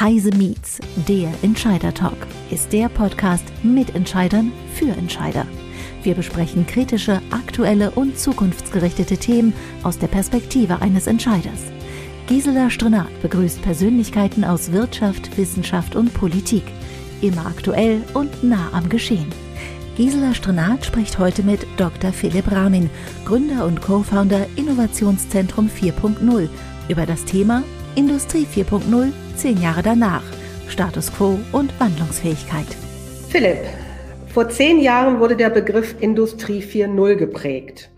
Heise Meets, der Entscheider Talk, ist der Podcast mit Entscheidern für Entscheider. Wir besprechen kritische, aktuelle und zukunftsgerichtete Themen aus der Perspektive eines Entscheiders. Gisela Strenat begrüßt Persönlichkeiten aus Wirtschaft, Wissenschaft und Politik. Immer aktuell und nah am Geschehen. Gisela Strenat spricht heute mit Dr. Philipp Ramin, Gründer und Co-Founder Innovationszentrum 4.0, über das Thema Industrie 4.0 zehn Jahre danach, Status quo und Wandlungsfähigkeit. Philipp, vor zehn Jahren wurde der Begriff Industrie 4.0 geprägt.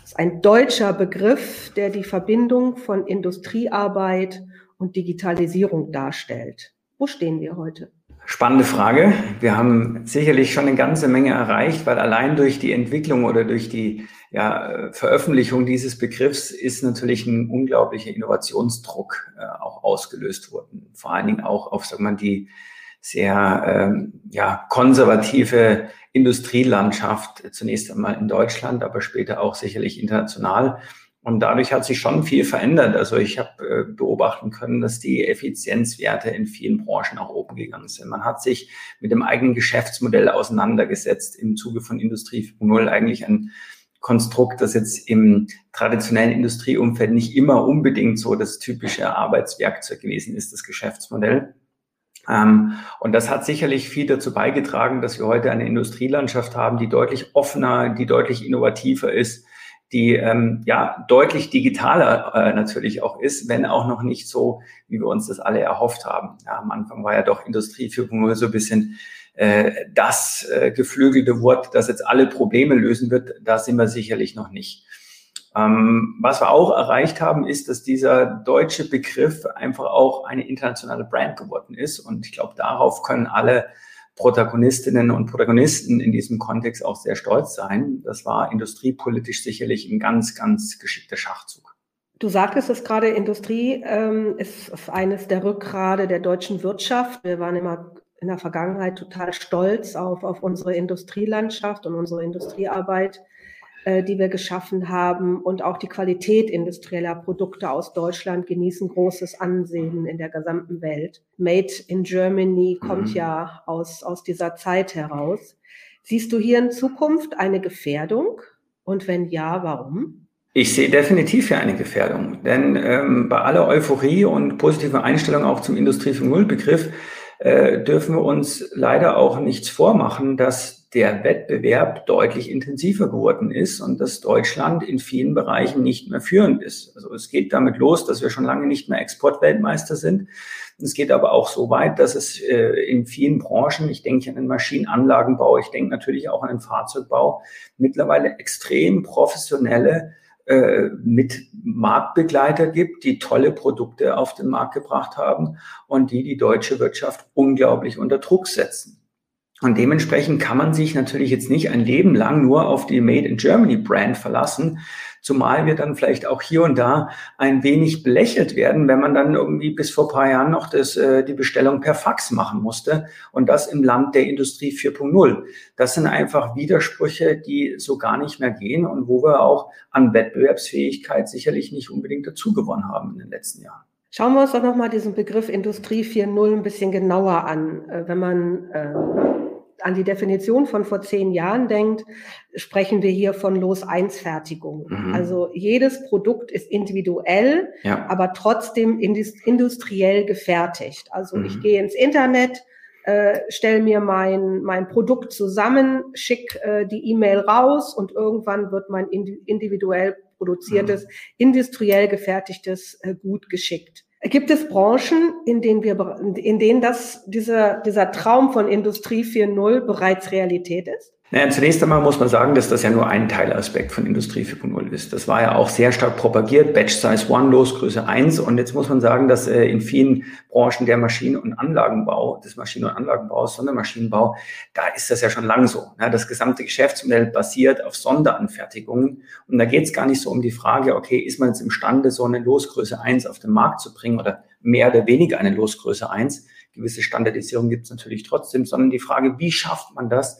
Das ist ein deutscher Begriff, der die Verbindung von Industriearbeit und Digitalisierung darstellt. Wo stehen wir heute? Spannende Frage. Wir haben sicherlich schon eine ganze Menge erreicht, weil allein durch die Entwicklung oder durch die ja, Veröffentlichung dieses Begriffs ist natürlich ein unglaublicher Innovationsdruck äh, auch ausgelöst worden. Vor allen Dingen auch auf, sagt man, die sehr ähm, ja, konservative Industrielandschaft, zunächst einmal in Deutschland, aber später auch sicherlich international. Und dadurch hat sich schon viel verändert. Also ich habe äh, beobachten können, dass die Effizienzwerte in vielen Branchen nach oben gegangen sind. Man hat sich mit dem eigenen Geschäftsmodell auseinandergesetzt im Zuge von Industrie 4.0 eigentlich ein Konstrukt, das jetzt im traditionellen Industrieumfeld nicht immer unbedingt so das typische Arbeitswerkzeug gewesen ist, das Geschäftsmodell. Ähm, und das hat sicherlich viel dazu beigetragen, dass wir heute eine Industrielandschaft haben, die deutlich offener, die deutlich innovativer ist, die ähm, ja deutlich digitaler äh, natürlich auch ist, wenn auch noch nicht so, wie wir uns das alle erhofft haben. Ja, am Anfang war ja doch Industrie 4.0 so ein bisschen äh, das äh, geflügelte Wort, das jetzt alle Probleme lösen wird. Da sind wir sicherlich noch nicht. Ähm, was wir auch erreicht haben, ist, dass dieser deutsche Begriff einfach auch eine internationale Brand geworden ist. Und ich glaube, darauf können alle Protagonistinnen und Protagonisten in diesem Kontext auch sehr stolz sein. Das war industriepolitisch sicherlich ein ganz, ganz geschickter Schachzug. Du sagtest es gerade, Industrie ähm, ist eines der Rückgrade der deutschen Wirtschaft. Wir waren immer in der Vergangenheit total stolz auf, auf unsere Industrielandschaft und unsere Industriearbeit. Äh, die wir geschaffen haben und auch die Qualität industrieller Produkte aus Deutschland genießen großes Ansehen in der gesamten Welt. Made in Germany kommt mhm. ja aus, aus dieser Zeit heraus. Siehst du hier in Zukunft eine Gefährdung? Und wenn ja, warum? Ich sehe definitiv hier eine Gefährdung, denn ähm, bei aller Euphorie und positiver Einstellung auch zum Industrie 4.0 Begriff äh, dürfen wir uns leider auch nichts vormachen, dass der Wettbewerb deutlich intensiver geworden ist und dass Deutschland in vielen Bereichen nicht mehr führend ist. Also es geht damit los, dass wir schon lange nicht mehr Exportweltmeister sind. Es geht aber auch so weit, dass es äh, in vielen Branchen, ich denke an den Maschinenanlagenbau, ich denke natürlich auch an den Fahrzeugbau, mittlerweile extrem professionelle äh, mit Marktbegleiter gibt, die tolle Produkte auf den Markt gebracht haben und die die deutsche Wirtschaft unglaublich unter Druck setzen. Und dementsprechend kann man sich natürlich jetzt nicht ein Leben lang nur auf die Made in Germany Brand verlassen, zumal wir dann vielleicht auch hier und da ein wenig belächelt werden, wenn man dann irgendwie bis vor paar Jahren noch das, äh, die Bestellung per Fax machen musste und das im Land der Industrie 4.0. Das sind einfach Widersprüche, die so gar nicht mehr gehen und wo wir auch an Wettbewerbsfähigkeit sicherlich nicht unbedingt dazu gewonnen haben in den letzten Jahren. Schauen wir uns doch nochmal diesen Begriff Industrie 4.0 ein bisschen genauer an. Äh, wenn man äh, an die Definition von vor zehn Jahren denkt, sprechen wir hier von Los-1-Fertigung. Mhm. Also jedes Produkt ist individuell, ja. aber trotzdem industriell gefertigt. Also mhm. ich gehe ins Internet, äh, stelle mir mein, mein Produkt zusammen, schicke äh, die E-Mail raus und irgendwann wird mein individuell produziertes, mhm. industriell gefertigtes äh, Gut geschickt. Gibt es Branchen, in denen wir, in denen das, dieser, dieser Traum von Industrie 4.0 bereits Realität ist? Naja, zunächst einmal muss man sagen, dass das ja nur ein Teilaspekt von Industrie 4.0 ist. Das war ja auch sehr stark propagiert, Batch Size 1, Losgröße 1. Und jetzt muss man sagen, dass äh, in vielen Branchen der Maschinen- und Anlagenbau, des Maschinen- und Anlagenbaus, Sondermaschinenbau, da ist das ja schon lang so. Ja, das gesamte Geschäftsmodell basiert auf Sonderanfertigungen. Und da geht es gar nicht so um die Frage, okay, ist man jetzt imstande, so eine Losgröße 1 auf den Markt zu bringen oder mehr oder weniger eine Losgröße 1. Gewisse Standardisierung gibt es natürlich trotzdem, sondern die Frage, wie schafft man das,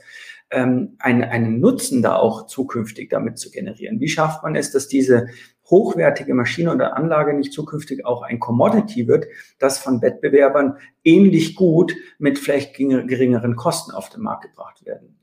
ähm, einen, einen Nutzen da auch zukünftig damit zu generieren? Wie schafft man es, dass diese hochwertige Maschine oder Anlage nicht zukünftig auch ein Commodity wird, das von Wettbewerbern ähnlich gut mit vielleicht geringeren Kosten auf den Markt gebracht werden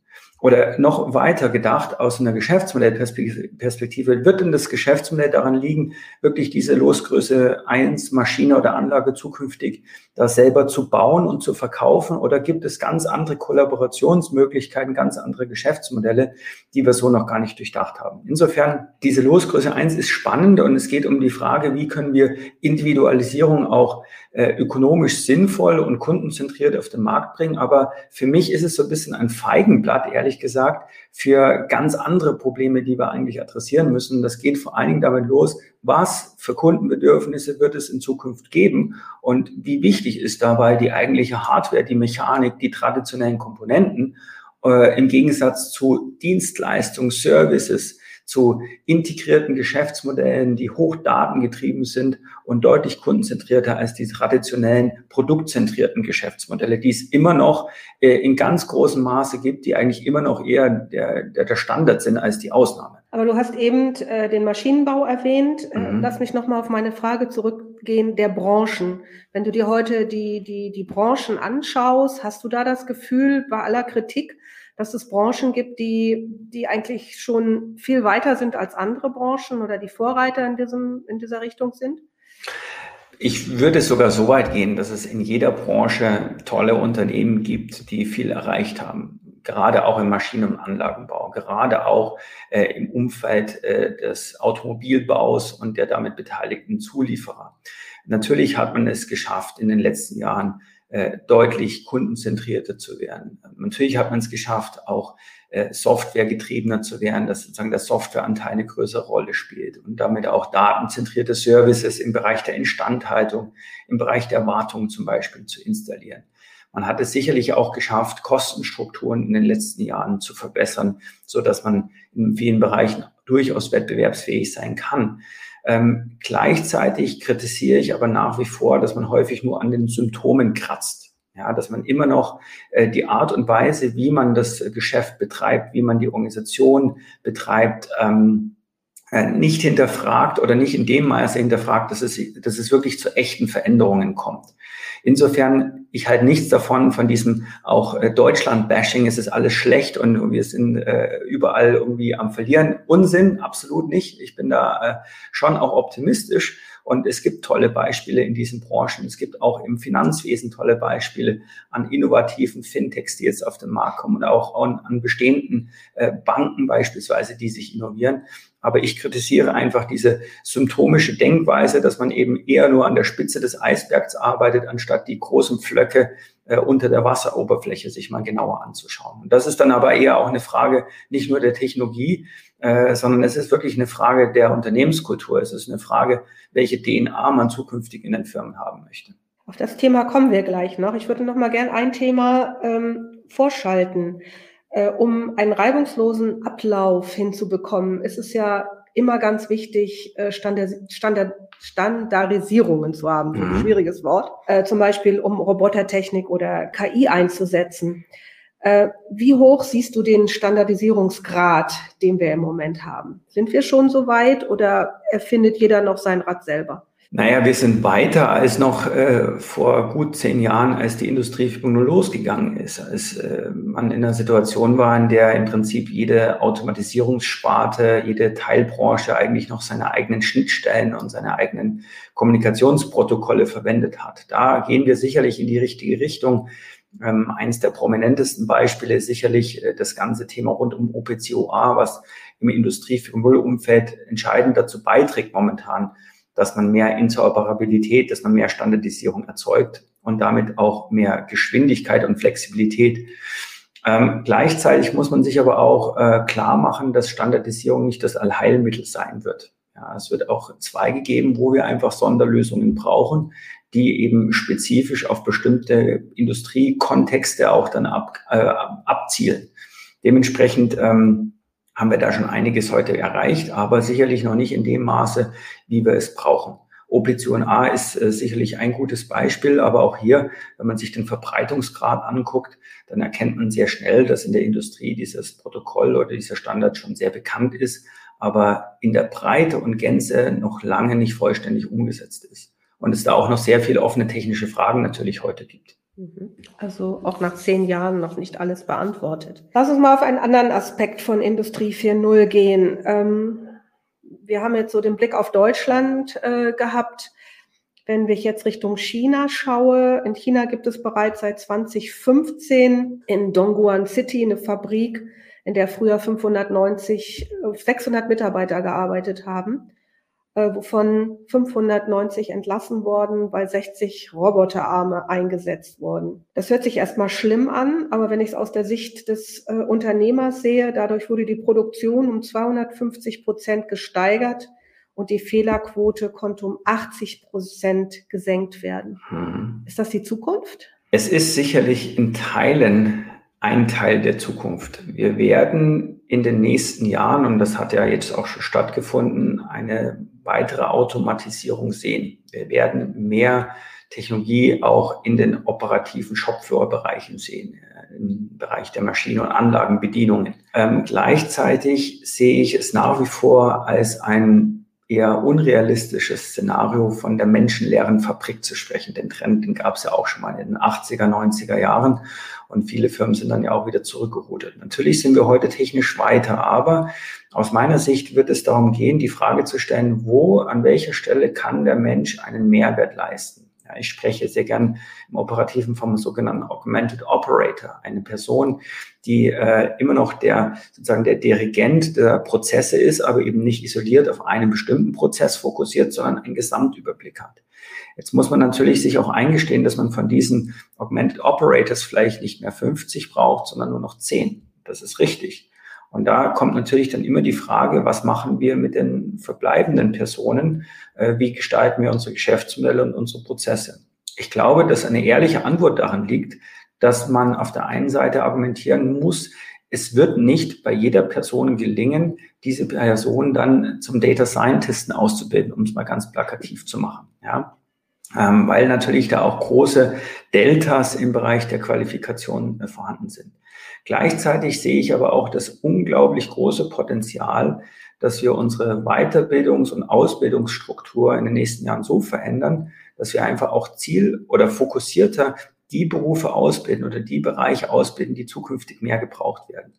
oder noch weiter gedacht aus einer Geschäftsmodellperspektive, wird denn das Geschäftsmodell daran liegen, wirklich diese Losgröße 1 Maschine oder Anlage zukünftig da selber zu bauen und zu verkaufen? Oder gibt es ganz andere Kollaborationsmöglichkeiten, ganz andere Geschäftsmodelle, die wir so noch gar nicht durchdacht haben? Insofern, diese Losgröße 1 ist spannend und es geht um die Frage, wie können wir Individualisierung auch äh, ökonomisch sinnvoll und kundenzentriert auf den Markt bringen. Aber für mich ist es so ein bisschen ein Feigenblatt, ehrlich gesagt, für ganz andere Probleme, die wir eigentlich adressieren müssen. Das geht vor allen Dingen damit los, was für Kundenbedürfnisse wird es in Zukunft geben und wie wichtig ist dabei die eigentliche Hardware, die Mechanik, die traditionellen Komponenten äh, im Gegensatz zu Dienstleistung, Services, zu integrierten Geschäftsmodellen, die hochdatengetrieben sind und deutlich kundenzentrierter als die traditionellen produktzentrierten Geschäftsmodelle, die es immer noch äh, in ganz großem Maße gibt, die eigentlich immer noch eher der, der, der Standard sind als die Ausnahme. Aber du hast eben äh, den Maschinenbau erwähnt. Äh, mhm. Lass mich nochmal auf meine Frage zurückgehen der Branchen. Wenn du dir heute die, die, die Branchen anschaust, hast du da das Gefühl, bei aller Kritik, dass es Branchen gibt, die, die eigentlich schon viel weiter sind als andere Branchen oder die Vorreiter in, diesem, in dieser Richtung sind? Ich würde sogar so weit gehen, dass es in jeder Branche tolle Unternehmen gibt, die viel erreicht haben. Gerade auch im Maschinen- und Anlagenbau, gerade auch äh, im Umfeld äh, des Automobilbaus und der damit beteiligten Zulieferer. Natürlich hat man es geschafft, in den letzten Jahren äh, deutlich kundenzentrierter zu werden. Natürlich hat man es geschafft, auch äh, softwaregetriebener zu werden, dass sozusagen der Softwareanteil eine größere Rolle spielt und damit auch datenzentrierte Services im Bereich der Instandhaltung, im Bereich der Wartung zum Beispiel zu installieren. Man hat es sicherlich auch geschafft, Kostenstrukturen in den letzten Jahren zu verbessern, so dass man in vielen Bereichen durchaus wettbewerbsfähig sein kann. Ähm, gleichzeitig kritisiere ich aber nach wie vor, dass man häufig nur an den Symptomen kratzt. Ja, dass man immer noch äh, die Art und Weise, wie man das Geschäft betreibt, wie man die Organisation betreibt, ähm, äh, nicht hinterfragt oder nicht in dem Maße hinterfragt, dass es, dass es wirklich zu echten Veränderungen kommt. Insofern, ich halte nichts davon, von diesem auch äh, Deutschland-Bashing, es ist alles schlecht und wir sind äh, überall irgendwie am Verlieren. Unsinn, absolut nicht. Ich bin da äh, schon auch optimistisch. Und es gibt tolle Beispiele in diesen Branchen. Es gibt auch im Finanzwesen tolle Beispiele an innovativen Fintechs, die jetzt auf den Markt kommen und auch an, an bestehenden äh, Banken beispielsweise, die sich innovieren. Aber ich kritisiere einfach diese symptomische Denkweise, dass man eben eher nur an der Spitze des Eisbergs arbeitet, anstatt die großen Flöcke äh, unter der Wasseroberfläche sich mal genauer anzuschauen. Und das ist dann aber eher auch eine Frage nicht nur der Technologie, äh, sondern es ist wirklich eine Frage der Unternehmenskultur. Es ist eine Frage, welche DNA man zukünftig in den Firmen haben möchte. Auf das Thema kommen wir gleich noch. Ich würde noch mal gern ein Thema ähm, vorschalten. Äh, um einen reibungslosen Ablauf hinzubekommen, ist es ja immer ganz wichtig, äh, Standard, Standard, Standardisierungen zu haben. Mhm. Ein schwieriges Wort. Äh, zum Beispiel, um Robotertechnik oder KI einzusetzen. Äh, wie hoch siehst du den Standardisierungsgrad, den wir im Moment haben? Sind wir schon so weit oder erfindet jeder noch sein Rad selber? Naja, wir sind weiter als noch äh, vor gut zehn Jahren, als die Industrie 4.0 losgegangen ist, als äh, man in einer Situation war, in der im Prinzip jede Automatisierungssparte, jede Teilbranche eigentlich noch seine eigenen Schnittstellen und seine eigenen Kommunikationsprotokolle verwendet hat. Da gehen wir sicherlich in die richtige Richtung. Ähm, eines der prominentesten Beispiele ist sicherlich äh, das ganze Thema rund um OPCOA, was im Industrie 4.0 Umfeld entscheidend dazu beiträgt momentan, dass man mehr Interoperabilität, dass man mehr Standardisierung erzeugt und damit auch mehr Geschwindigkeit und Flexibilität. Ähm, gleichzeitig muss man sich aber auch äh, klar machen, dass Standardisierung nicht das Allheilmittel sein wird. Ja, es wird auch Zweige geben, wo wir einfach Sonderlösungen brauchen, die eben spezifisch auf bestimmte Industriekontexte auch dann ab, äh, abzielen. Dementsprechend ähm, haben wir da schon einiges heute erreicht, aber sicherlich noch nicht in dem Maße, wie wir es brauchen. Oblition A ist äh, sicherlich ein gutes Beispiel, aber auch hier, wenn man sich den Verbreitungsgrad anguckt, dann erkennt man sehr schnell, dass in der Industrie dieses Protokoll oder dieser Standard schon sehr bekannt ist, aber in der Breite und Gänze noch lange nicht vollständig umgesetzt ist. Und es da auch noch sehr viele offene technische Fragen natürlich heute gibt. Mhm. Also auch nach zehn Jahren noch nicht alles beantwortet. Lass uns mal auf einen anderen Aspekt von Industrie 4.0 gehen. Ähm, wir haben jetzt so den Blick auf Deutschland äh, gehabt. Wenn ich jetzt Richtung China schaue, in China gibt es bereits seit 2015 in Dongguan City eine Fabrik, in der früher 590, 600 Mitarbeiter gearbeitet haben, äh, wovon 590 entlassen worden, weil 60 Roboterarme eingesetzt wurden. Das hört sich erstmal schlimm an, aber wenn ich es aus der Sicht des äh, Unternehmers sehe, dadurch wurde die Produktion um 250 Prozent gesteigert und die Fehlerquote konnte um 80 Prozent gesenkt werden. Hm. Ist das die Zukunft? Es ist sicherlich in Teilen ein Teil der Zukunft. Wir werden in den nächsten Jahren, und das hat ja jetzt auch schon stattgefunden, eine weitere Automatisierung sehen. Wir werden mehr Technologie auch in den operativen Shopfloor-Bereichen sehen, äh, im Bereich der Maschinen- und Anlagenbedienungen. Ähm, gleichzeitig sehe ich es nach wie vor als ein eher unrealistisches Szenario von der menschenleeren Fabrik zu sprechen. Den Trend, den gab es ja auch schon mal in den 80er, 90er Jahren und viele Firmen sind dann ja auch wieder zurückgerudert. Natürlich sind wir heute technisch weiter, aber aus meiner Sicht wird es darum gehen, die Frage zu stellen, wo, an welcher Stelle kann der Mensch einen Mehrwert leisten? Ich spreche sehr gern im Operativen vom sogenannten Augmented Operator, eine Person, die äh, immer noch der sozusagen der Dirigent der Prozesse ist, aber eben nicht isoliert auf einen bestimmten Prozess fokussiert, sondern einen Gesamtüberblick hat. Jetzt muss man natürlich sich auch eingestehen, dass man von diesen Augmented Operators vielleicht nicht mehr 50 braucht, sondern nur noch 10. Das ist richtig. Und da kommt natürlich dann immer die Frage, was machen wir mit den verbleibenden Personen? Äh, wie gestalten wir unsere Geschäftsmodelle und unsere Prozesse? Ich glaube, dass eine ehrliche Antwort daran liegt, dass man auf der einen Seite argumentieren muss, es wird nicht bei jeder Person gelingen, diese Person dann zum Data Scientisten auszubilden, um es mal ganz plakativ zu machen. Ja? Ähm, weil natürlich da auch große Deltas im Bereich der Qualifikation äh, vorhanden sind. Gleichzeitig sehe ich aber auch das unglaublich große Potenzial, dass wir unsere Weiterbildungs- und Ausbildungsstruktur in den nächsten Jahren so verändern, dass wir einfach auch ziel- oder fokussierter die Berufe ausbilden oder die Bereiche ausbilden, die zukünftig mehr gebraucht werden.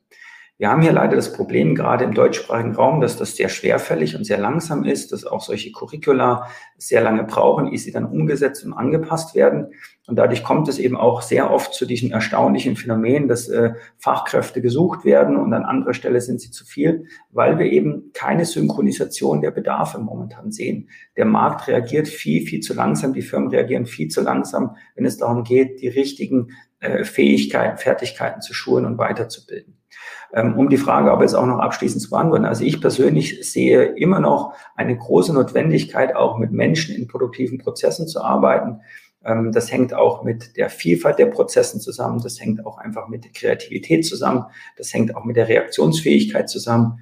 Wir haben hier leider das Problem, gerade im deutschsprachigen Raum, dass das sehr schwerfällig und sehr langsam ist, dass auch solche Curricula sehr lange brauchen, ehe sie dann umgesetzt und angepasst werden. Und dadurch kommt es eben auch sehr oft zu diesem erstaunlichen Phänomen, dass äh, Fachkräfte gesucht werden und an anderer Stelle sind sie zu viel, weil wir eben keine Synchronisation der Bedarfe momentan sehen. Der Markt reagiert viel, viel zu langsam, die Firmen reagieren viel zu langsam, wenn es darum geht, die richtigen Fähigkeiten, Fertigkeiten zu schulen und weiterzubilden. Ähm, um die Frage aber jetzt auch noch abschließend zu beantworten. Also ich persönlich sehe immer noch eine große Notwendigkeit, auch mit Menschen in produktiven Prozessen zu arbeiten. Ähm, das hängt auch mit der Vielfalt der Prozessen zusammen. Das hängt auch einfach mit der Kreativität zusammen. Das hängt auch mit der Reaktionsfähigkeit zusammen.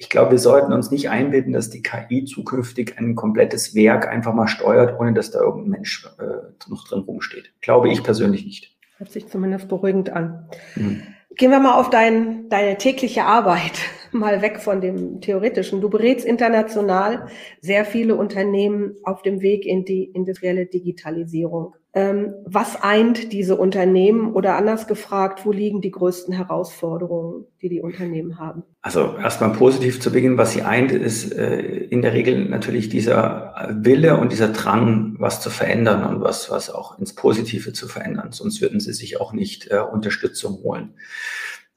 Ich glaube, wir sollten uns nicht einbilden, dass die KI zukünftig ein komplettes Werk einfach mal steuert, ohne dass da irgendein Mensch äh, noch drin rumsteht. Glaube ich persönlich nicht. Hört sich zumindest beruhigend an. Mhm. Gehen wir mal auf dein, deine tägliche Arbeit, mal weg von dem Theoretischen. Du berätst international sehr viele Unternehmen auf dem Weg in die industrielle Digitalisierung. Ähm, was eint diese Unternehmen oder anders gefragt, wo liegen die größten Herausforderungen, die die Unternehmen haben? Also erstmal positiv zu beginnen, was sie eint, ist äh, in der Regel natürlich dieser Wille und dieser Drang, was zu verändern und was, was auch ins Positive zu verändern. Sonst würden sie sich auch nicht äh, Unterstützung holen.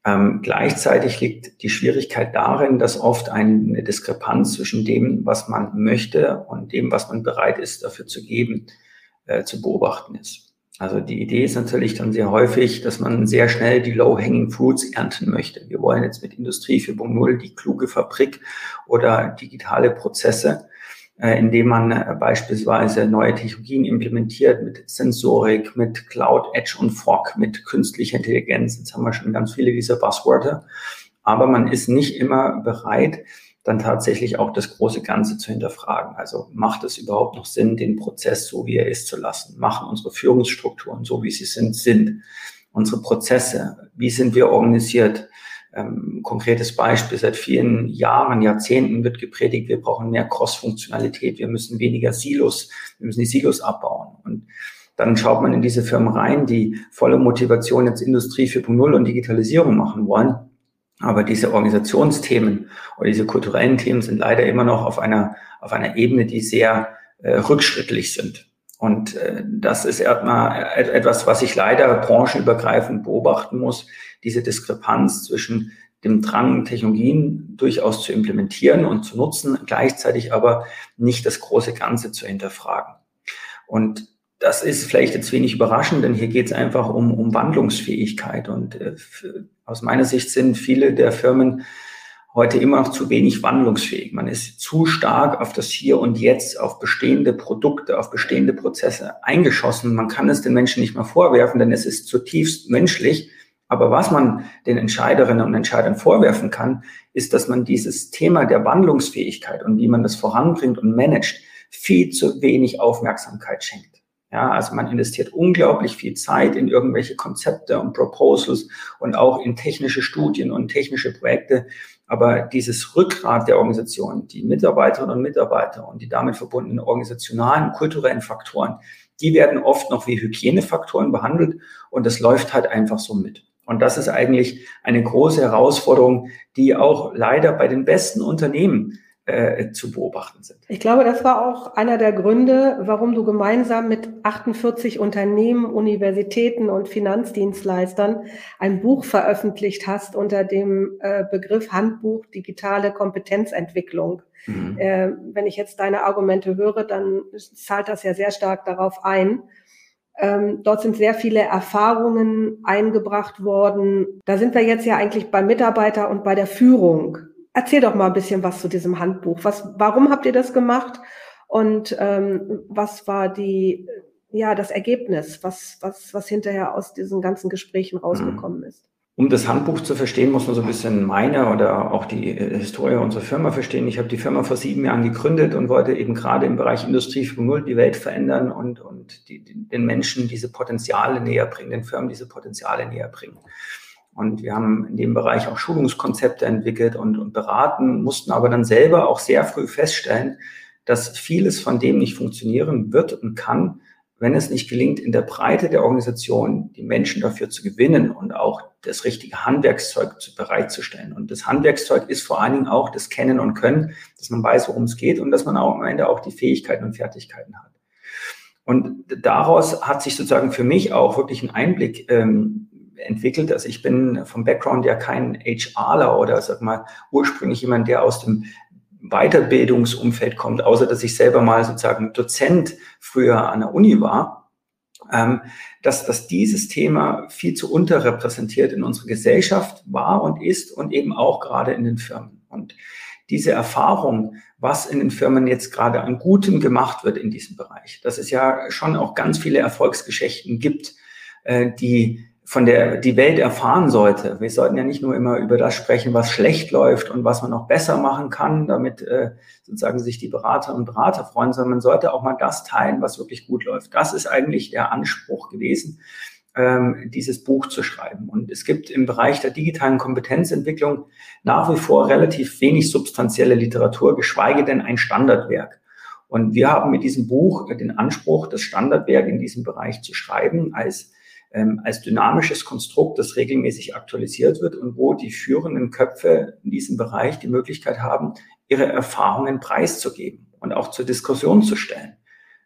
Ähm, gleichzeitig liegt die Schwierigkeit darin, dass oft eine Diskrepanz zwischen dem, was man möchte und dem, was man bereit ist, dafür zu geben, äh, zu beobachten ist. Also die Idee ist natürlich dann sehr häufig, dass man sehr schnell die Low-Hanging Fruits ernten möchte. Wir wollen jetzt mit Industrie 4.0 die kluge Fabrik oder digitale Prozesse, äh, indem man äh, beispielsweise neue Technologien implementiert mit Sensorik, mit Cloud, Edge und Fog, mit künstlicher Intelligenz. Jetzt haben wir schon ganz viele dieser Buzzwörter. Aber man ist nicht immer bereit, dann tatsächlich auch das große Ganze zu hinterfragen. Also macht es überhaupt noch Sinn, den Prozess so wie er ist zu lassen? Machen unsere Führungsstrukturen so wie sie sind, sind? Unsere Prozesse, wie sind wir organisiert? Ähm, konkretes Beispiel, seit vielen Jahren, Jahrzehnten wird gepredigt, wir brauchen mehr Cross-Funktionalität, wir müssen weniger Silos, wir müssen die Silos abbauen. Und dann schaut man in diese Firmen rein, die volle Motivation jetzt Industrie 4.0 und Digitalisierung machen wollen. Aber diese Organisationsthemen oder diese kulturellen Themen sind leider immer noch auf einer, auf einer Ebene, die sehr äh, rückschrittlich sind. Und äh, das ist erstmal etwas, was ich leider branchenübergreifend beobachten muss, diese Diskrepanz zwischen dem Drang, Technologien durchaus zu implementieren und zu nutzen, gleichzeitig aber nicht das große Ganze zu hinterfragen. Und das ist vielleicht jetzt wenig überraschend, denn hier geht es einfach um, um Wandlungsfähigkeit. Und äh, aus meiner Sicht sind viele der Firmen heute immer noch zu wenig wandlungsfähig. Man ist zu stark auf das Hier und Jetzt, auf bestehende Produkte, auf bestehende Prozesse eingeschossen. Man kann es den Menschen nicht mehr vorwerfen, denn es ist zutiefst menschlich. Aber was man den Entscheiderinnen und Entscheidern vorwerfen kann, ist, dass man dieses Thema der Wandlungsfähigkeit und wie man das voranbringt und managt, viel zu wenig Aufmerksamkeit schenkt. Ja, also man investiert unglaublich viel Zeit in irgendwelche Konzepte und Proposals und auch in technische Studien und technische Projekte. Aber dieses Rückgrat der Organisation, die Mitarbeiterinnen und Mitarbeiter und die damit verbundenen organisationalen, kulturellen Faktoren, die werden oft noch wie Hygienefaktoren behandelt und das läuft halt einfach so mit. Und das ist eigentlich eine große Herausforderung, die auch leider bei den besten Unternehmen äh, zu beobachten sind. Ich glaube, das war auch einer der Gründe, warum du gemeinsam mit 48 Unternehmen, Universitäten und Finanzdienstleistern ein Buch veröffentlicht hast unter dem äh, Begriff Handbuch digitale Kompetenzentwicklung. Mhm. Äh, wenn ich jetzt deine Argumente höre, dann zahlt das ja sehr stark darauf ein. Ähm, dort sind sehr viele Erfahrungen eingebracht worden. Da sind wir jetzt ja eigentlich beim Mitarbeiter und bei der Führung. Erzähl doch mal ein bisschen was zu diesem Handbuch. Was, warum habt ihr das gemacht? Und ähm, was war die, ja, das Ergebnis, was, was, was hinterher aus diesen ganzen Gesprächen mhm. rausgekommen ist? Um das Handbuch zu verstehen, muss man so ein bisschen meine oder auch die äh, Historie unserer Firma verstehen. Ich habe die Firma vor sieben Jahren gegründet und wollte eben gerade im Bereich Industrie 4.0 die Welt verändern und, und die, den Menschen diese Potenziale näher bringen, den Firmen diese Potenziale näher bringen. Und wir haben in dem Bereich auch Schulungskonzepte entwickelt und, und beraten, mussten aber dann selber auch sehr früh feststellen, dass vieles von dem nicht funktionieren wird und kann, wenn es nicht gelingt, in der Breite der Organisation die Menschen dafür zu gewinnen und auch das richtige Handwerkszeug zu, bereitzustellen. Und das Handwerkszeug ist vor allen Dingen auch das Kennen und Können, dass man weiß, worum es geht und dass man auch am Ende auch die Fähigkeiten und Fertigkeiten hat. Und daraus hat sich sozusagen für mich auch wirklich ein Einblick ähm, entwickelt. Also ich bin vom Background ja kein HRler oder sag mal ursprünglich jemand, der aus dem Weiterbildungsumfeld kommt, außer dass ich selber mal sozusagen Dozent früher an der Uni war, ähm, dass, dass dieses Thema viel zu unterrepräsentiert in unserer Gesellschaft war und ist und eben auch gerade in den Firmen. Und diese Erfahrung, was in den Firmen jetzt gerade an Gutem gemacht wird in diesem Bereich, dass es ja schon auch ganz viele Erfolgsgeschichten gibt, äh, die von der die Welt erfahren sollte. Wir sollten ja nicht nur immer über das sprechen, was schlecht läuft und was man noch besser machen kann, damit äh, sozusagen sich die Berater und Berater freuen, sondern man sollte auch mal das teilen, was wirklich gut läuft. Das ist eigentlich der Anspruch gewesen, ähm, dieses Buch zu schreiben. Und es gibt im Bereich der digitalen Kompetenzentwicklung nach wie vor relativ wenig substanzielle Literatur, geschweige denn ein Standardwerk. Und wir haben mit diesem Buch den Anspruch, das Standardwerk in diesem Bereich zu schreiben, als ähm, als dynamisches Konstrukt, das regelmäßig aktualisiert wird und wo die führenden Köpfe in diesem Bereich die Möglichkeit haben, ihre Erfahrungen preiszugeben und auch zur Diskussion zu stellen.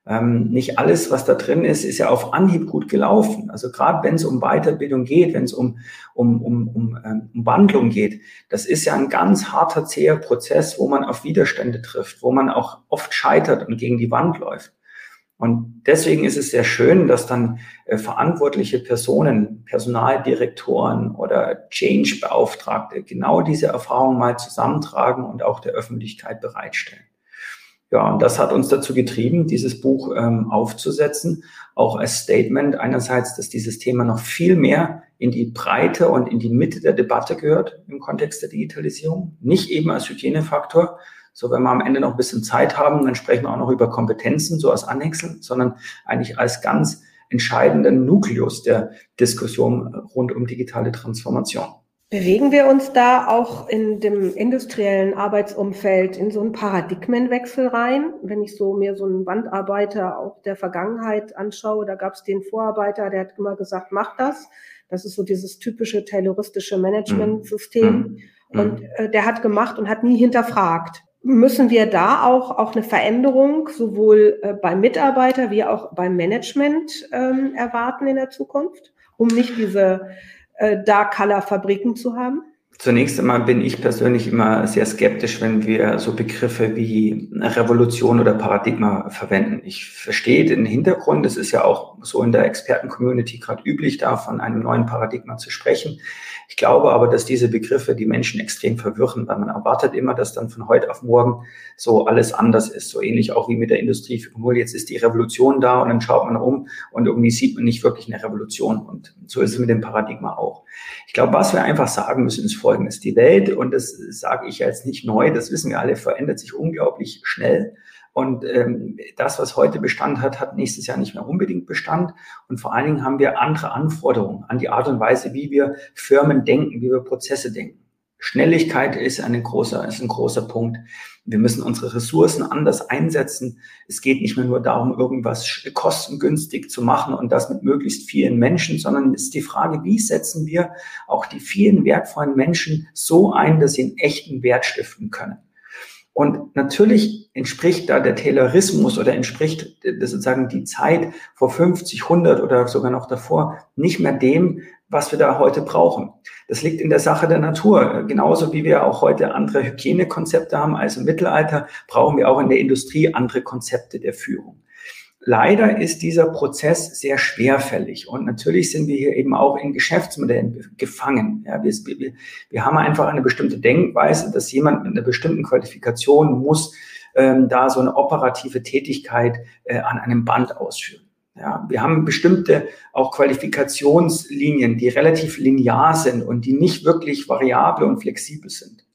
Ähm, nicht alles, was da drin ist, ist ja auf Anhieb gut gelaufen. Also gerade wenn es um Weiterbildung geht, wenn es um, um, um, um, ähm, um Wandlung geht, das ist ja ein ganz harter, zäher Prozess, wo man auf Widerstände trifft, wo man auch oft scheitert und gegen die Wand läuft. Und deswegen ist es sehr schön, dass dann äh, verantwortliche Personen, Personaldirektoren oder Change-Beauftragte genau diese Erfahrung mal zusammentragen und auch der Öffentlichkeit bereitstellen. Ja, und das hat uns dazu getrieben, dieses Buch ähm, aufzusetzen, auch als Statement einerseits, dass dieses Thema noch viel mehr in die Breite und in die Mitte der Debatte gehört im Kontext der Digitalisierung, nicht eben als Hygienefaktor, so, wenn wir am Ende noch ein bisschen Zeit haben, dann sprechen wir auch noch über Kompetenzen, so als Anhängsel, sondern eigentlich als ganz entscheidenden Nukleus der Diskussion rund um digitale Transformation. Bewegen wir uns da auch in dem industriellen Arbeitsumfeld in so einen Paradigmenwechsel rein? Wenn ich so mir so einen Wandarbeiter auch der Vergangenheit anschaue, da gab es den Vorarbeiter, der hat immer gesagt, mach das. Das ist so dieses typische tayloristische Managementsystem. Mhm. mhm. Und äh, der hat gemacht und hat nie hinterfragt. Müssen wir da auch, auch eine Veränderung sowohl äh, beim Mitarbeiter wie auch beim Management ähm, erwarten in der Zukunft, um nicht diese äh, Dark-Color-Fabriken zu haben? Zunächst einmal bin ich persönlich immer sehr skeptisch, wenn wir so Begriffe wie Revolution oder Paradigma verwenden. Ich verstehe den Hintergrund. Es ist ja auch so in der Experten-Community gerade üblich, da von einem neuen Paradigma zu sprechen. Ich glaube aber, dass diese Begriffe die Menschen extrem verwirren, weil man erwartet immer, dass dann von heute auf morgen so alles anders ist. So ähnlich auch wie mit der Industrie 4.0. Jetzt ist die Revolution da und dann schaut man um und irgendwie sieht man nicht wirklich eine Revolution. Und so ist es mit dem Paradigma auch. Ich glaube, was wir einfach sagen müssen, ist Folgendes. Die Welt, und das sage ich jetzt nicht neu, das wissen wir alle, verändert sich unglaublich schnell. Und ähm, das, was heute Bestand hat, hat nächstes Jahr nicht mehr unbedingt Bestand. Und vor allen Dingen haben wir andere Anforderungen an die Art und Weise, wie wir Firmen denken, wie wir Prozesse denken. Schnelligkeit ist, eine großer, ist ein großer Punkt. Wir müssen unsere Ressourcen anders einsetzen. Es geht nicht mehr nur darum, irgendwas kostengünstig zu machen und das mit möglichst vielen Menschen, sondern es ist die Frage, wie setzen wir auch die vielen wertvollen Menschen so ein, dass sie einen echten Wert stiften können. Und natürlich entspricht da der Taylorismus oder entspricht sozusagen die Zeit vor 50, 100 oder sogar noch davor nicht mehr dem, was wir da heute brauchen. Das liegt in der Sache der Natur. Genauso wie wir auch heute andere Hygienekonzepte haben als im Mittelalter, brauchen wir auch in der Industrie andere Konzepte der Führung. Leider ist dieser Prozess sehr schwerfällig und natürlich sind wir hier eben auch in Geschäftsmodellen gefangen. Ja, wir, wir, wir haben einfach eine bestimmte Denkweise, dass jemand mit einer bestimmten Qualifikation muss ähm, da so eine operative Tätigkeit äh, an einem Band ausführen. Ja, wir haben bestimmte auch Qualifikationslinien, die relativ linear sind und die nicht wirklich variabel und flexibel sind.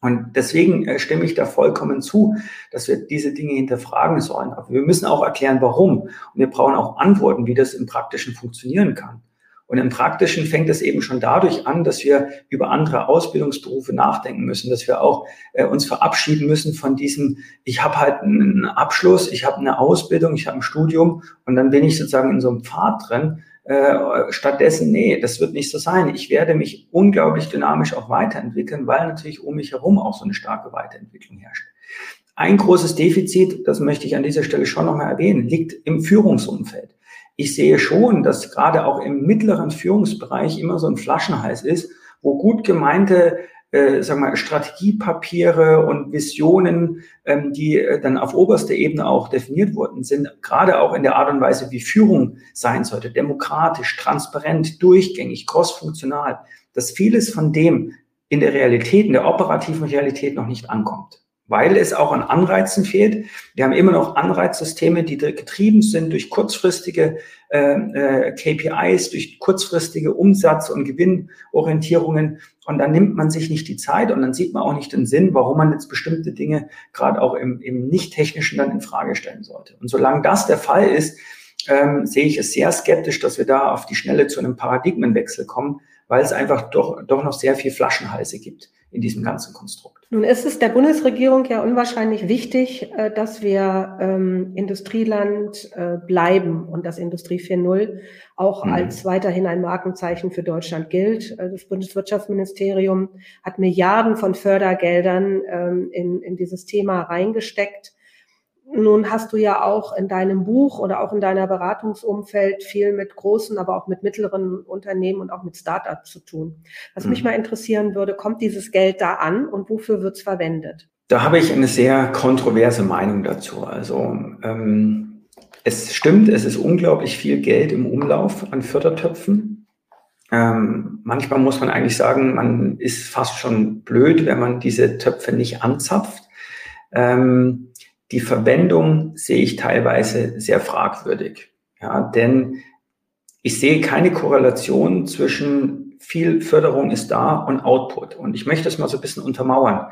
Und deswegen äh, stimme ich da vollkommen zu, dass wir diese Dinge hinterfragen sollen. Aber wir müssen auch erklären, warum. Und wir brauchen auch Antworten, wie das im Praktischen funktionieren kann. Und im Praktischen fängt es eben schon dadurch an, dass wir über andere Ausbildungsberufe nachdenken müssen, dass wir auch äh, uns verabschieden müssen von diesem, ich habe halt einen Abschluss, ich habe eine Ausbildung, ich habe ein Studium und dann bin ich sozusagen in so einem Pfad drin, äh, stattdessen, nee, das wird nicht so sein. Ich werde mich unglaublich dynamisch auch weiterentwickeln, weil natürlich um mich herum auch so eine starke Weiterentwicklung herrscht. Ein großes Defizit, das möchte ich an dieser Stelle schon nochmal erwähnen, liegt im Führungsumfeld. Ich sehe schon, dass gerade auch im mittleren Führungsbereich immer so ein Flaschenhals ist, wo gut gemeinte äh, sagen wir, Strategiepapiere und Visionen, ähm, die äh, dann auf oberster Ebene auch definiert worden sind, gerade auch in der Art und Weise, wie Führung sein sollte, demokratisch, transparent, durchgängig, crossfunktional, dass vieles von dem in der Realität, in der operativen Realität noch nicht ankommt weil es auch an Anreizen fehlt. Wir haben immer noch Anreizsysteme, die getrieben sind durch kurzfristige äh, äh KPIs, durch kurzfristige Umsatz- und Gewinnorientierungen. Und dann nimmt man sich nicht die Zeit und dann sieht man auch nicht den Sinn, warum man jetzt bestimmte Dinge gerade auch im, im nicht-technischen dann in Frage stellen sollte. Und solange das der Fall ist, ähm, sehe ich es sehr skeptisch, dass wir da auf die Schnelle zu einem Paradigmenwechsel kommen, weil es einfach doch, doch noch sehr viel Flaschenhalse gibt in diesem ganzen Konstrukt. Nun ist es der Bundesregierung ja unwahrscheinlich wichtig, äh, dass wir ähm, Industrieland äh, bleiben und dass Industrie 4.0 auch mhm. als weiterhin ein Markenzeichen für Deutschland gilt. Äh, das Bundeswirtschaftsministerium hat Milliarden von Fördergeldern ähm, in, in dieses Thema reingesteckt. Nun hast du ja auch in deinem Buch oder auch in deiner Beratungsumfeld viel mit großen, aber auch mit mittleren Unternehmen und auch mit Startups zu tun. Was mhm. mich mal interessieren würde, kommt dieses Geld da an und wofür wird es verwendet? Da habe ich eine sehr kontroverse Meinung dazu. Also ähm, es stimmt, es ist unglaublich viel Geld im Umlauf an Fördertöpfen. Ähm, manchmal muss man eigentlich sagen, man ist fast schon blöd, wenn man diese Töpfe nicht anzapft. Ähm, die Verwendung sehe ich teilweise sehr fragwürdig. Ja, denn ich sehe keine Korrelation zwischen viel Förderung ist da und Output. Und ich möchte das mal so ein bisschen untermauern.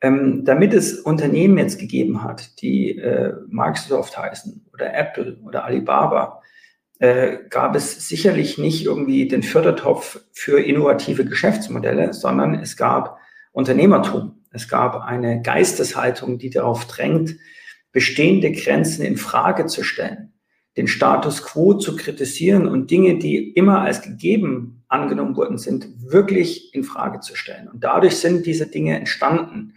Ähm, damit es Unternehmen jetzt gegeben hat, die äh, Microsoft heißen oder Apple oder Alibaba, äh, gab es sicherlich nicht irgendwie den Fördertopf für innovative Geschäftsmodelle, sondern es gab Unternehmertum. Es gab eine Geisteshaltung, die darauf drängt, bestehende Grenzen in Frage zu stellen, den Status quo zu kritisieren und Dinge, die immer als gegeben angenommen worden sind, wirklich in Frage zu stellen. Und dadurch sind diese Dinge entstanden.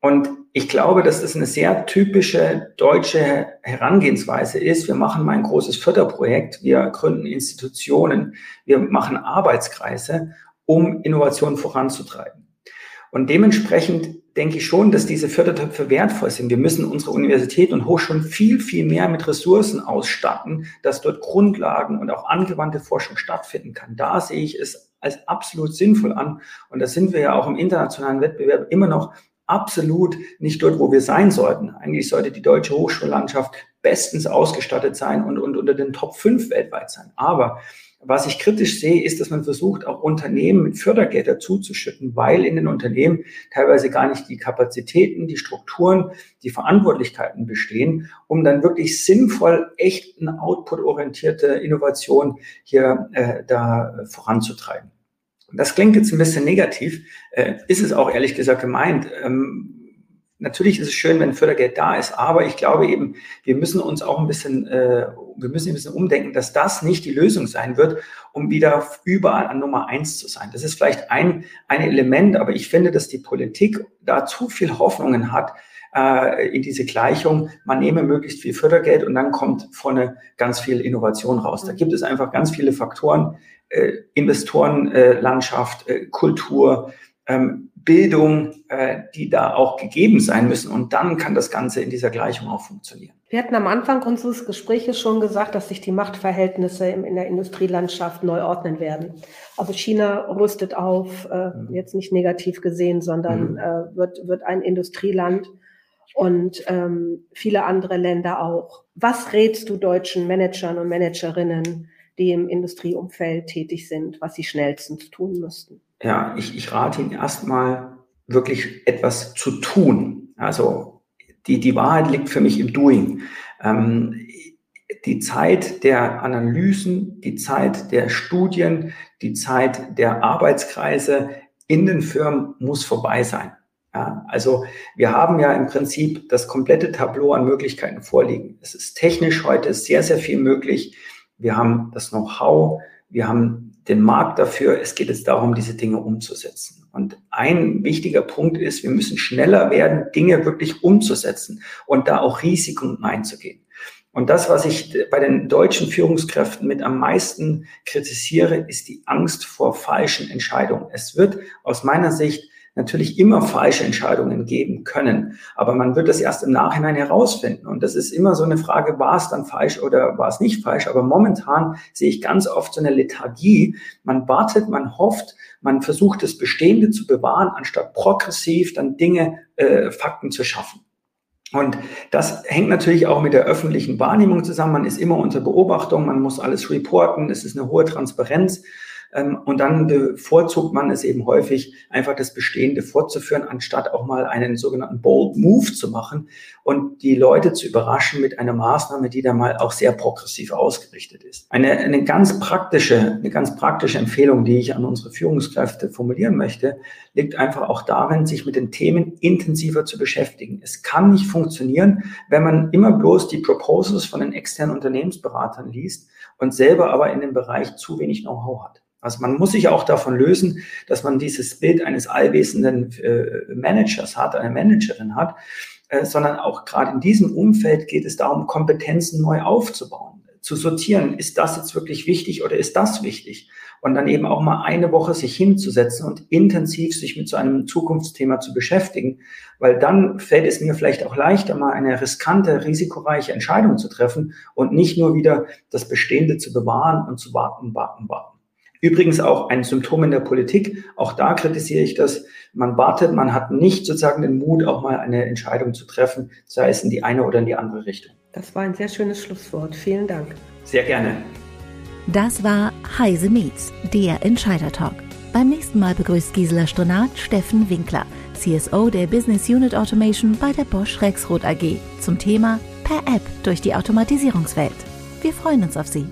Und ich glaube, dass das eine sehr typische deutsche Herangehensweise ist. Wir machen mal ein großes Förderprojekt, wir gründen Institutionen, wir machen Arbeitskreise, um Innovation voranzutreiben. Und dementsprechend denke ich schon, dass diese Fördertöpfe wertvoll sind. Wir müssen unsere Universitäten und Hochschulen viel, viel mehr mit Ressourcen ausstatten, dass dort Grundlagen und auch angewandte Forschung stattfinden kann. Da sehe ich es als absolut sinnvoll an. Und da sind wir ja auch im internationalen Wettbewerb immer noch absolut nicht dort, wo wir sein sollten. Eigentlich sollte die deutsche Hochschullandschaft bestens ausgestattet sein und, und unter den Top 5 weltweit sein. Aber was ich kritisch sehe, ist, dass man versucht, auch Unternehmen mit Fördergelder zuzuschütten, weil in den Unternehmen teilweise gar nicht die Kapazitäten, die Strukturen, die Verantwortlichkeiten bestehen, um dann wirklich sinnvoll, echt eine output-orientierte Innovation hier äh, da voranzutreiben. Das klingt jetzt ein bisschen negativ, äh, ist es auch ehrlich gesagt gemeint. Ähm, natürlich ist es schön, wenn Fördergeld da ist, aber ich glaube eben, wir müssen uns auch ein bisschen, äh, wir müssen ein bisschen umdenken, dass das nicht die Lösung sein wird, um wieder überall an Nummer eins zu sein. Das ist vielleicht ein, ein Element, aber ich finde, dass die Politik da zu viel Hoffnungen hat, äh, in diese Gleichung, man nehme möglichst viel Fördergeld und dann kommt vorne ganz viel Innovation raus. Da gibt es einfach ganz viele Faktoren, äh, Investorenlandschaft, äh, Kultur, ähm, Bildung, äh, die da auch gegeben sein müssen. Und dann kann das Ganze in dieser Gleichung auch funktionieren. Wir hatten am Anfang unseres Gespräches schon gesagt, dass sich die Machtverhältnisse in der Industrielandschaft neu ordnen werden. Also China rüstet auf, äh, mhm. jetzt nicht negativ gesehen, sondern mhm. äh, wird, wird ein Industrieland und ähm, viele andere Länder auch. Was rätst du deutschen Managern und Managerinnen, die im Industrieumfeld tätig sind, was sie schnellstens tun müssten? Ja, ich, ich rate Ihnen erstmal wirklich etwas zu tun. Also die, die Wahrheit liegt für mich im Doing. Ähm, die Zeit der Analysen, die Zeit der Studien, die Zeit der Arbeitskreise in den Firmen muss vorbei sein. Ja, also wir haben ja im Prinzip das komplette Tableau an Möglichkeiten vorliegen. Es ist technisch heute sehr, sehr viel möglich wir haben das Know-how, wir haben den Markt dafür. Es geht jetzt darum, diese Dinge umzusetzen. Und ein wichtiger Punkt ist, wir müssen schneller werden, Dinge wirklich umzusetzen und da auch Risiken einzugehen. Und das, was ich bei den deutschen Führungskräften mit am meisten kritisiere, ist die Angst vor falschen Entscheidungen. Es wird aus meiner Sicht natürlich immer falsche Entscheidungen geben können. Aber man wird das erst im Nachhinein herausfinden. Und das ist immer so eine Frage, war es dann falsch oder war es nicht falsch? Aber momentan sehe ich ganz oft so eine Lethargie. Man wartet, man hofft, man versucht das Bestehende zu bewahren, anstatt progressiv dann Dinge, äh, Fakten zu schaffen. Und das hängt natürlich auch mit der öffentlichen Wahrnehmung zusammen. Man ist immer unter Beobachtung, man muss alles reporten, es ist eine hohe Transparenz. Ähm, und dann bevorzugt man es eben häufig, einfach das Bestehende fortzuführen, anstatt auch mal einen sogenannten Bold Move zu machen und die Leute zu überraschen mit einer Maßnahme, die da mal auch sehr progressiv ausgerichtet ist. Eine, eine ganz praktische, eine ganz praktische Empfehlung, die ich an unsere Führungskräfte formulieren möchte, liegt einfach auch darin, sich mit den Themen intensiver zu beschäftigen. Es kann nicht funktionieren, wenn man immer bloß die Proposals von den externen Unternehmensberatern liest und selber aber in dem Bereich zu wenig Know-how hat. Also man muss sich auch davon lösen, dass man dieses Bild eines allwissenden äh, Managers hat, eine Managerin hat, äh, sondern auch gerade in diesem Umfeld geht es darum, Kompetenzen neu aufzubauen, zu sortieren. Ist das jetzt wirklich wichtig oder ist das wichtig? Und dann eben auch mal eine Woche sich hinzusetzen und intensiv sich mit so einem Zukunftsthema zu beschäftigen, weil dann fällt es mir vielleicht auch leichter, mal eine riskante, risikoreiche Entscheidung zu treffen und nicht nur wieder das Bestehende zu bewahren und zu warten, warten, warten. Übrigens auch ein Symptom in der Politik. Auch da kritisiere ich das. Man wartet, man hat nicht sozusagen den Mut, auch mal eine Entscheidung zu treffen, sei es in die eine oder in die andere Richtung. Das war ein sehr schönes Schlusswort. Vielen Dank. Sehr gerne. Das war Heise Meets, der Entscheider Talk. Beim nächsten Mal begrüßt Gisela Stonat Steffen Winkler, CSO der Business Unit Automation bei der Bosch Rexroth AG zum Thema Per App durch die Automatisierungswelt. Wir freuen uns auf Sie.